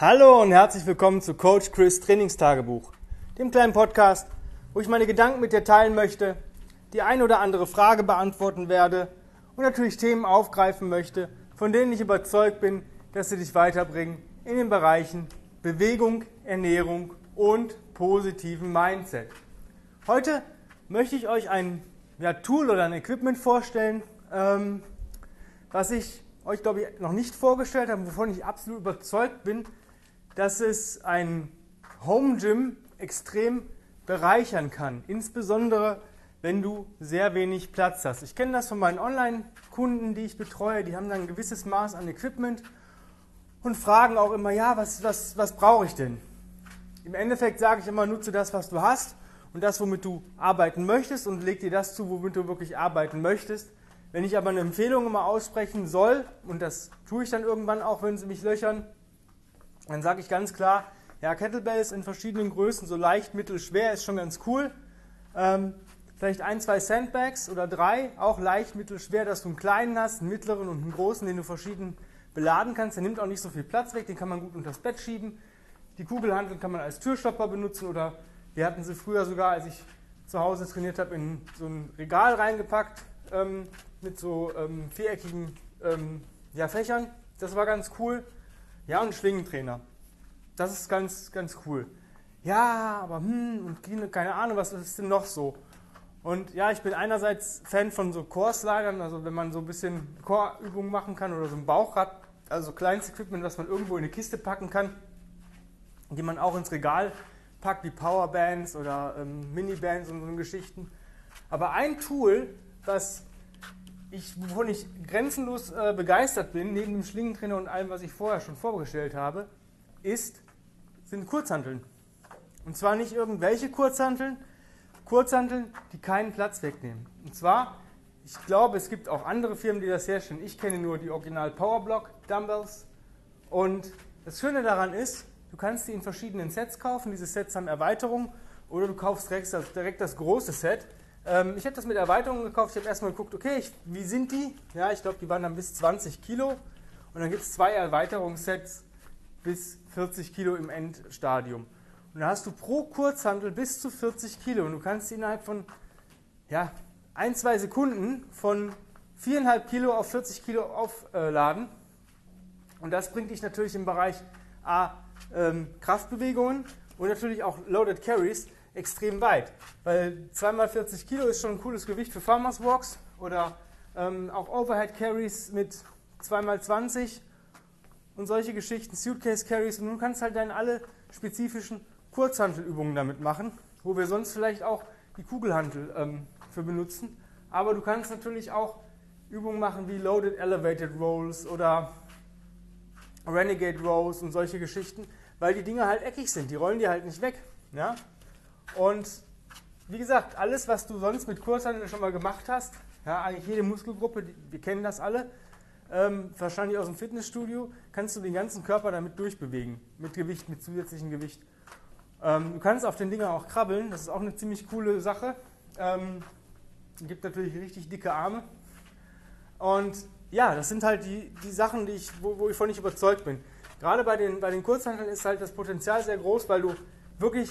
Hallo und herzlich willkommen zu Coach Chris Trainingstagebuch, dem kleinen Podcast, wo ich meine Gedanken mit dir teilen möchte, die ein oder andere Frage beantworten werde und natürlich Themen aufgreifen möchte, von denen ich überzeugt bin, dass sie dich weiterbringen in den Bereichen Bewegung, Ernährung und positiven Mindset. Heute möchte ich euch ein ja, Tool oder ein Equipment vorstellen, ähm, was ich euch, glaube ich, noch nicht vorgestellt habe, wovon ich absolut überzeugt bin, dass es ein Home Gym extrem bereichern kann. Insbesondere, wenn du sehr wenig Platz hast. Ich kenne das von meinen Online-Kunden, die ich betreue. Die haben dann ein gewisses Maß an Equipment und fragen auch immer, ja, was, was, was brauche ich denn? Im Endeffekt sage ich immer, nutze das, was du hast und das, womit du arbeiten möchtest und leg dir das zu, womit du wirklich arbeiten möchtest. Wenn ich aber eine Empfehlung immer aussprechen soll, und das tue ich dann irgendwann auch, wenn sie mich löchern, dann sage ich ganz klar, ja, Kettlebells in verschiedenen Größen, so leicht, mittel, schwer, ist schon ganz cool. Ähm, vielleicht ein, zwei Sandbags oder drei, auch leicht, mittel, schwer, dass du einen kleinen hast, einen mittleren und einen großen, den du verschieden beladen kannst. Der nimmt auch nicht so viel Platz weg, den kann man gut unter das Bett schieben. Die Kugelhandel kann man als Türstopper benutzen oder wir hatten sie früher sogar, als ich zu Hause trainiert habe, in so ein Regal reingepackt ähm, mit so ähm, viereckigen ähm, ja, Fächern. Das war ganz cool. Ja, und Schlingentrainer. Das ist ganz, ganz cool. Ja, aber hm, keine Ahnung, was ist denn noch so? Und ja, ich bin einerseits Fan von so Core-Slidern, also wenn man so ein bisschen Core-Übungen machen kann oder so ein Bauchrad, also kleines Equipment, was man irgendwo in eine Kiste packen kann, die man auch ins Regal packt, wie Powerbands oder ähm, Minibands und so Geschichten. Aber ein Tool, was ich, wovon ich grenzenlos äh, begeistert bin, neben dem Schlingentrainer und allem, was ich vorher schon vorgestellt habe, ist, sind Kurzhanteln. Und zwar nicht irgendwelche Kurzhanteln, Kurzhanteln, die keinen Platz wegnehmen. Und zwar, ich glaube, es gibt auch andere Firmen, die das herstellen. Ich kenne nur die Original Powerblock Dumbbells. Und das Schöne daran ist, du kannst die in verschiedenen Sets kaufen. Diese Sets haben Erweiterungen. Oder du kaufst direkt das, direkt das große Set ähm, ich habe das mit Erweiterungen gekauft. Ich habe erstmal geguckt, okay, ich, wie sind die? Ja, ich glaube, die waren dann bis 20 Kilo. Und dann gibt es zwei Erweiterungssets bis 40 Kilo im Endstadium. Und da hast du pro Kurzhandel bis zu 40 Kilo. Und du kannst innerhalb von ja, ein, zwei Sekunden von 4,5 Kilo auf 40 Kilo aufladen. Und das bringt dich natürlich im Bereich A, ähm, Kraftbewegungen und natürlich auch Loaded Carries extrem weit. Weil 2x40 Kilo ist schon ein cooles Gewicht für Farmers Walks oder ähm, auch Overhead Carries mit 2x20 und solche Geschichten, Suitcase Carries. Und du kannst halt dann alle spezifischen Kurzhantelübungen damit machen, wo wir sonst vielleicht auch die Kugelhantel ähm, für benutzen. Aber du kannst natürlich auch Übungen machen wie Loaded Elevated Rolls oder Renegade Rows und solche Geschichten, weil die Dinge halt eckig sind. Die rollen dir halt nicht weg. Ja? Und wie gesagt, alles, was du sonst mit Kurzhandel schon mal gemacht hast, ja, eigentlich jede Muskelgruppe, die, wir kennen das alle, ähm, wahrscheinlich aus dem Fitnessstudio, kannst du den ganzen Körper damit durchbewegen, mit Gewicht, mit zusätzlichem Gewicht. Ähm, du kannst auf den Dingern auch krabbeln, das ist auch eine ziemlich coole Sache. Ähm, gibt natürlich richtig dicke Arme. Und ja, das sind halt die, die Sachen, die ich, wo, wo ich von nicht überzeugt bin. Gerade bei den, bei den Kurzhanteln ist halt das Potenzial sehr groß, weil du wirklich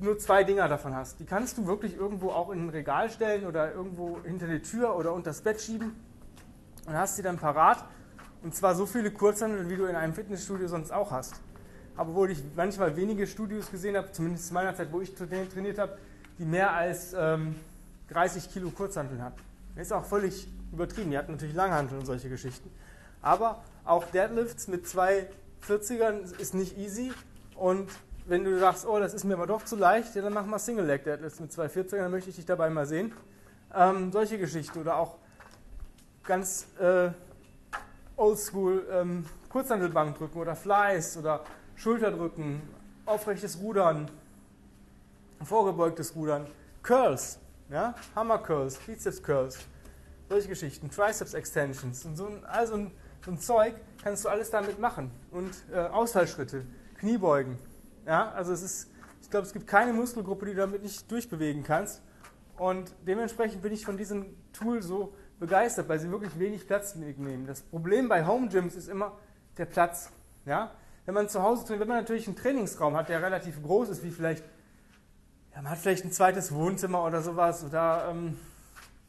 nur zwei Dinger davon hast. Die kannst du wirklich irgendwo auch in ein Regal stellen oder irgendwo hinter die Tür oder unter das Bett schieben und hast sie dann parat. Und zwar so viele Kurzhandel, wie du in einem Fitnessstudio sonst auch hast. Wo ich manchmal wenige Studios gesehen habe, zumindest in meiner Zeit, wo ich trainiert habe, die mehr als ähm, 30 Kilo Kurzhanteln hatten. Ist auch völlig übertrieben. Die hatten natürlich Langhantel und solche Geschichten. Aber auch Deadlifts mit zwei 40ern ist nicht easy und wenn du sagst, oh, das ist mir aber doch zu leicht, ja, dann mach mal Single Leg Deadlifts mit 240, dann möchte ich dich dabei mal sehen. Ähm, solche Geschichten oder auch ganz äh, oldschool ähm, Kurzhandelbankdrücken oder Flies oder Schulterdrücken, aufrechtes Rudern, vorgebeugtes Rudern, Curls, ja, Hammer Curls, Bizeps Curls, solche Geschichten, Triceps Extensions und so ein, also ein, so ein Zeug kannst du alles damit machen und äh, Ausfallschritte, Kniebeugen, ja, also es ist, ich glaube, es gibt keine Muskelgruppe, die du damit nicht durchbewegen kannst. Und dementsprechend bin ich von diesem Tool so begeistert, weil sie wirklich wenig Platz nehmen. Das Problem bei Home Gyms ist immer der Platz. Ja? wenn man zu Hause trainiert, wenn man natürlich einen Trainingsraum hat, der relativ groß ist, wie vielleicht, ja, man hat vielleicht ein zweites Wohnzimmer oder sowas oder ähm,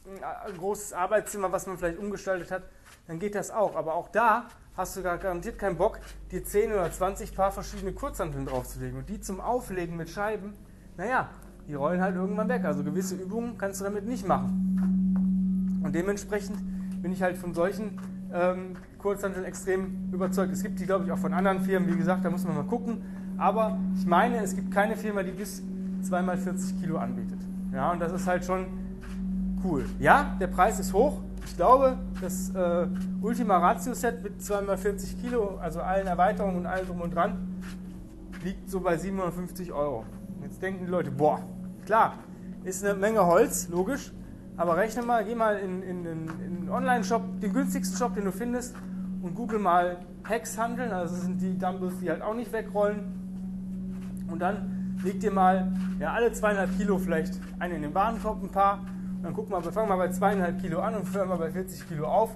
ein großes Arbeitszimmer, was man vielleicht umgestaltet hat, dann geht das auch. Aber auch da hast du garantiert keinen Bock, dir 10 oder 20 Paar verschiedene Kurzhanteln draufzulegen. Und die zum Auflegen mit Scheiben, naja, die rollen halt irgendwann weg. Also gewisse Übungen kannst du damit nicht machen. Und dementsprechend bin ich halt von solchen ähm, Kurzhanteln extrem überzeugt. Es gibt die, glaube ich, auch von anderen Firmen. Wie gesagt, da muss man mal gucken. Aber ich meine, es gibt keine Firma, die bis 2x40 Kilo anbietet. Ja, und das ist halt schon cool. Ja, der Preis ist hoch. Ich glaube, das äh, Ultima Ratio Set mit 2x40 Kilo, also allen Erweiterungen und allem drum und dran, liegt so bei 750 Euro. Jetzt denken die Leute, boah, klar, ist eine Menge Holz, logisch, aber rechne mal, geh mal in, in, in, in einen Online-Shop, den günstigsten Shop, den du findest, und google mal Hex handeln, also das sind die Dumbbells, die halt auch nicht wegrollen. Und dann leg dir mal ja, alle zweieinhalb Kilo vielleicht einen in den Warenkorb, ein paar dann guck mal, wir fangen mal bei zweieinhalb Kilo an und hören mal bei 40 Kilo auf.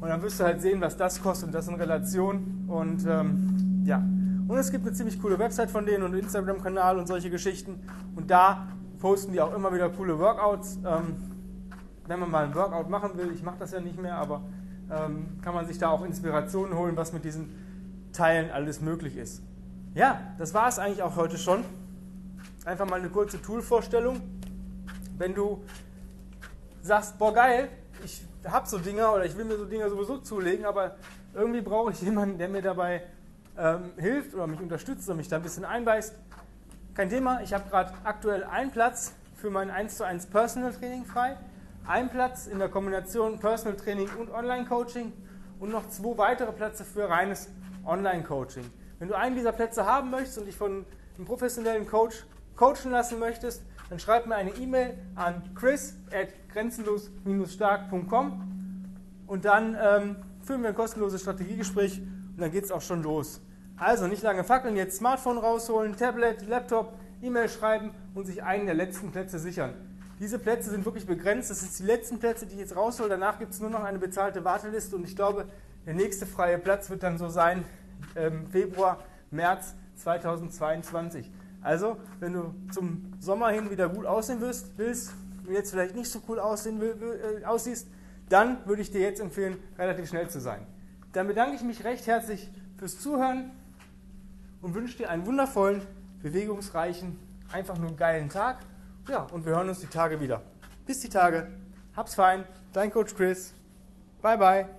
Und dann wirst du halt sehen, was das kostet und das in Relation. Und ähm, ja. Und es gibt eine ziemlich coole Website von denen und Instagram-Kanal und solche Geschichten. Und da posten die auch immer wieder coole Workouts. Ähm, wenn man mal ein Workout machen will, ich mache das ja nicht mehr, aber ähm, kann man sich da auch Inspirationen holen, was mit diesen Teilen alles möglich ist. Ja, das war es eigentlich auch heute schon. Einfach mal eine kurze Tool-Vorstellung. Wenn du sagst, boah geil, ich habe so Dinger oder ich will mir so Dinger sowieso zulegen, aber irgendwie brauche ich jemanden, der mir dabei ähm, hilft oder mich unterstützt und mich da ein bisschen einweist. Kein Thema, ich habe gerade aktuell einen Platz für mein 1 zu 1 Personal Training frei, einen Platz in der Kombination Personal Training und Online Coaching und noch zwei weitere Plätze für reines Online Coaching. Wenn du einen dieser Plätze haben möchtest und dich von einem professionellen Coach coachen lassen möchtest, dann schreib mir eine E-Mail an chris at grenzenlos-stark.com und dann ähm, führen wir ein kostenloses Strategiegespräch und dann geht es auch schon los. Also nicht lange fackeln, jetzt Smartphone rausholen, Tablet, Laptop, E-Mail schreiben und sich einen der letzten Plätze sichern. Diese Plätze sind wirklich begrenzt. Das sind die letzten Plätze, die ich jetzt raushole. Danach gibt es nur noch eine bezahlte Warteliste und ich glaube, der nächste freie Platz wird dann so sein ähm, Februar, März 2022. Also, wenn du zum Sommer hin wieder gut aussehen willst, willst jetzt vielleicht nicht so cool aussehen äh, aussiehst, dann würde ich dir jetzt empfehlen, relativ schnell zu sein. Dann bedanke ich mich recht herzlich fürs Zuhören und wünsche dir einen wundervollen, bewegungsreichen, einfach nur geilen Tag. Ja, und wir hören uns die Tage wieder. Bis die Tage. Hab's fein. Dein Coach Chris. Bye, bye.